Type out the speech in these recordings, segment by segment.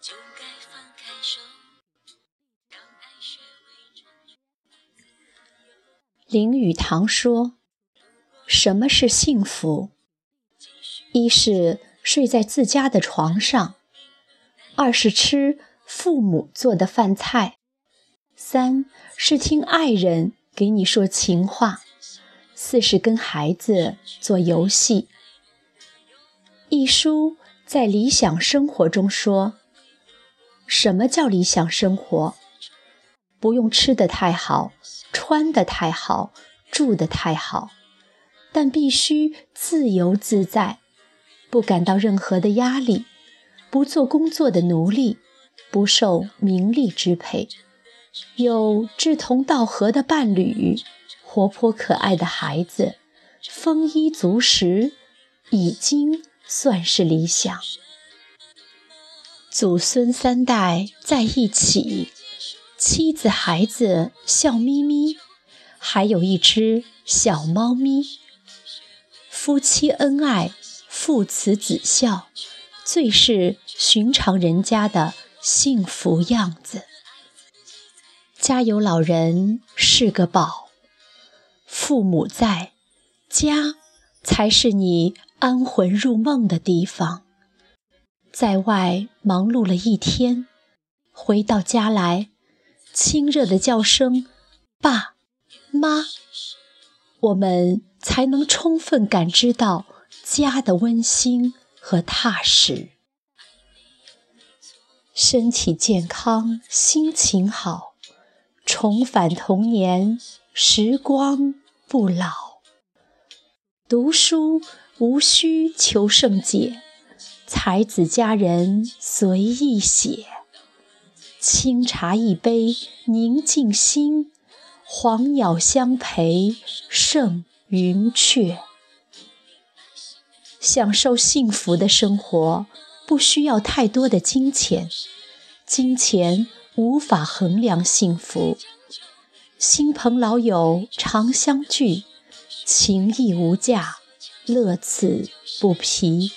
就该放开手，让爱学会珍重。林语堂说：“什么是幸福？一是睡在自家的床上，二是吃父母做的饭菜，三是听爱人给你说情话，四是跟孩子做游戏。”一书在《理想生活》中说：“什么叫理想生活？不用吃得太好，穿得太好，住得太好，但必须自由自在，不感到任何的压力，不做工作的奴隶，不受名利支配，有志同道合的伴侣，活泼可爱的孩子，丰衣足食，已经。”算是理想，祖孙三代在一起，妻子孩子笑眯眯，还有一只小猫咪，夫妻恩爱，父慈子孝，最是寻常人家的幸福样子。家有老人是个宝，父母在家才是你。安魂入梦的地方，在外忙碌了一天，回到家来，亲热的叫声“爸妈”，我们才能充分感知到家的温馨和踏实。身体健康，心情好，重返童年，时光不老。读书。无需求甚解，才子佳人随意写。清茶一杯宁静心，黄鸟相陪胜云雀。享受幸福的生活，不需要太多的金钱，金钱无法衡量幸福。新朋老友常相聚，情谊无价。乐此不疲，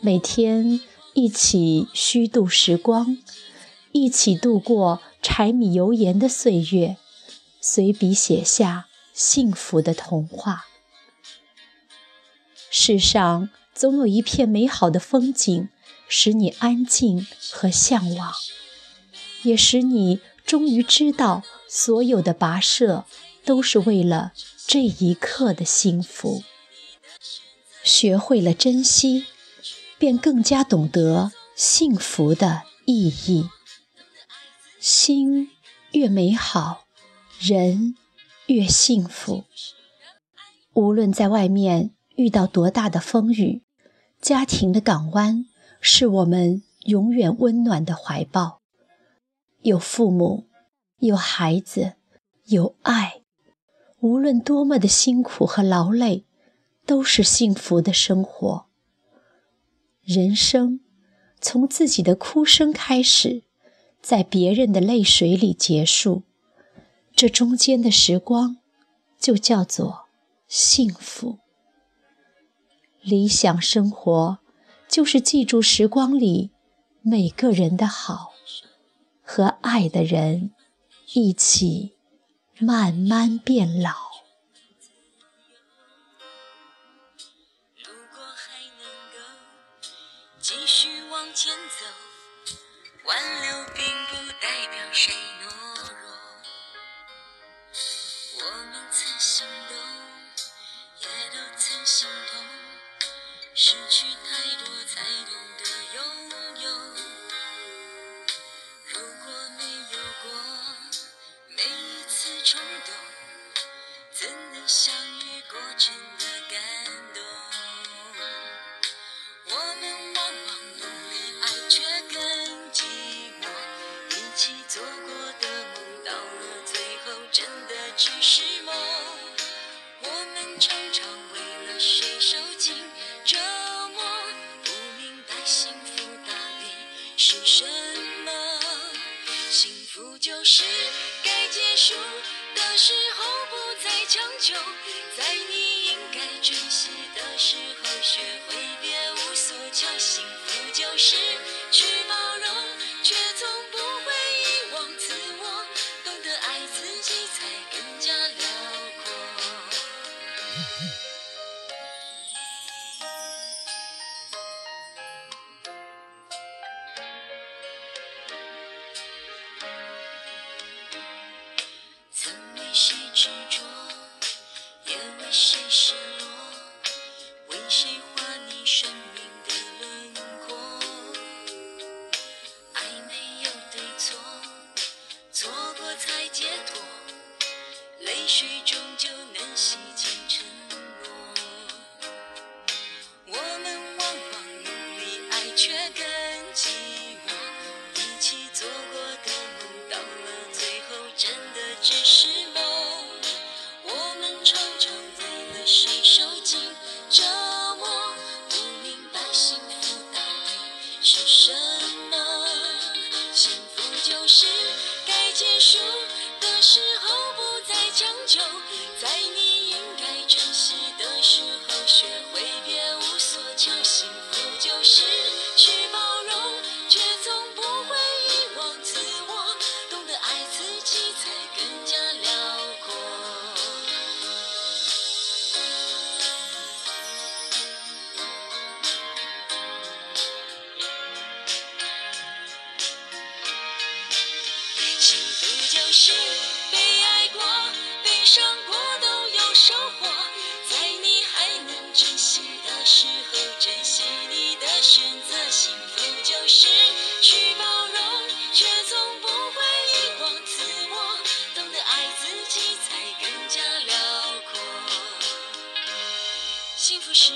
每天一起虚度时光，一起度过柴米油盐的岁月，随笔写下幸福的童话。世上总有一片美好的风景，使你安静和向往，也使你终于知道，所有的跋涉都是为了。这一刻的幸福，学会了珍惜，便更加懂得幸福的意义。心越美好，人越幸福。无论在外面遇到多大的风雨，家庭的港湾是我们永远温暖的怀抱。有父母，有孩子，有爱。无论多么的辛苦和劳累，都是幸福的生活。人生从自己的哭声开始，在别人的泪水里结束，这中间的时光就叫做幸福。理想生活就是记住时光里每个人的好，和爱的人一起。慢慢变老。如果还能够继续往前走，挽留并不代表谁懦弱。我们曾心动，也都曾心痛，失去太多才懂得拥有。相遇过程的感动？我们往往努力爱，却更寂寞。一起做过的梦，到了最后，真的只是梦。我们常常为了谁受尽折磨，不明白幸福到底是什么。幸福就是该。结束的时候太强求，在你应该珍惜的时候学会别。无所求。幸福就是去包容，却从不会遗忘自我。懂得爱自己，才更加辽阔。泪水终究能洗净承诺。我们往往努力爱，却更寂寞。一起做过的梦，到了最后真的只是梦。我们常常为了谁受尽折磨，不明白幸福到底是什么。幸福就是该结束的时候不将就，在你应该珍惜的时候学会别无所求。幸福就是去包容，却从不会遗忘自我。懂得爱自己，才更加辽阔。幸福就是、被伤过都有收获，在你还能珍惜的时候，珍惜你的选择。幸福就是去包容，却从不会遗忘自我。懂得爱自己，才更加辽阔。幸福是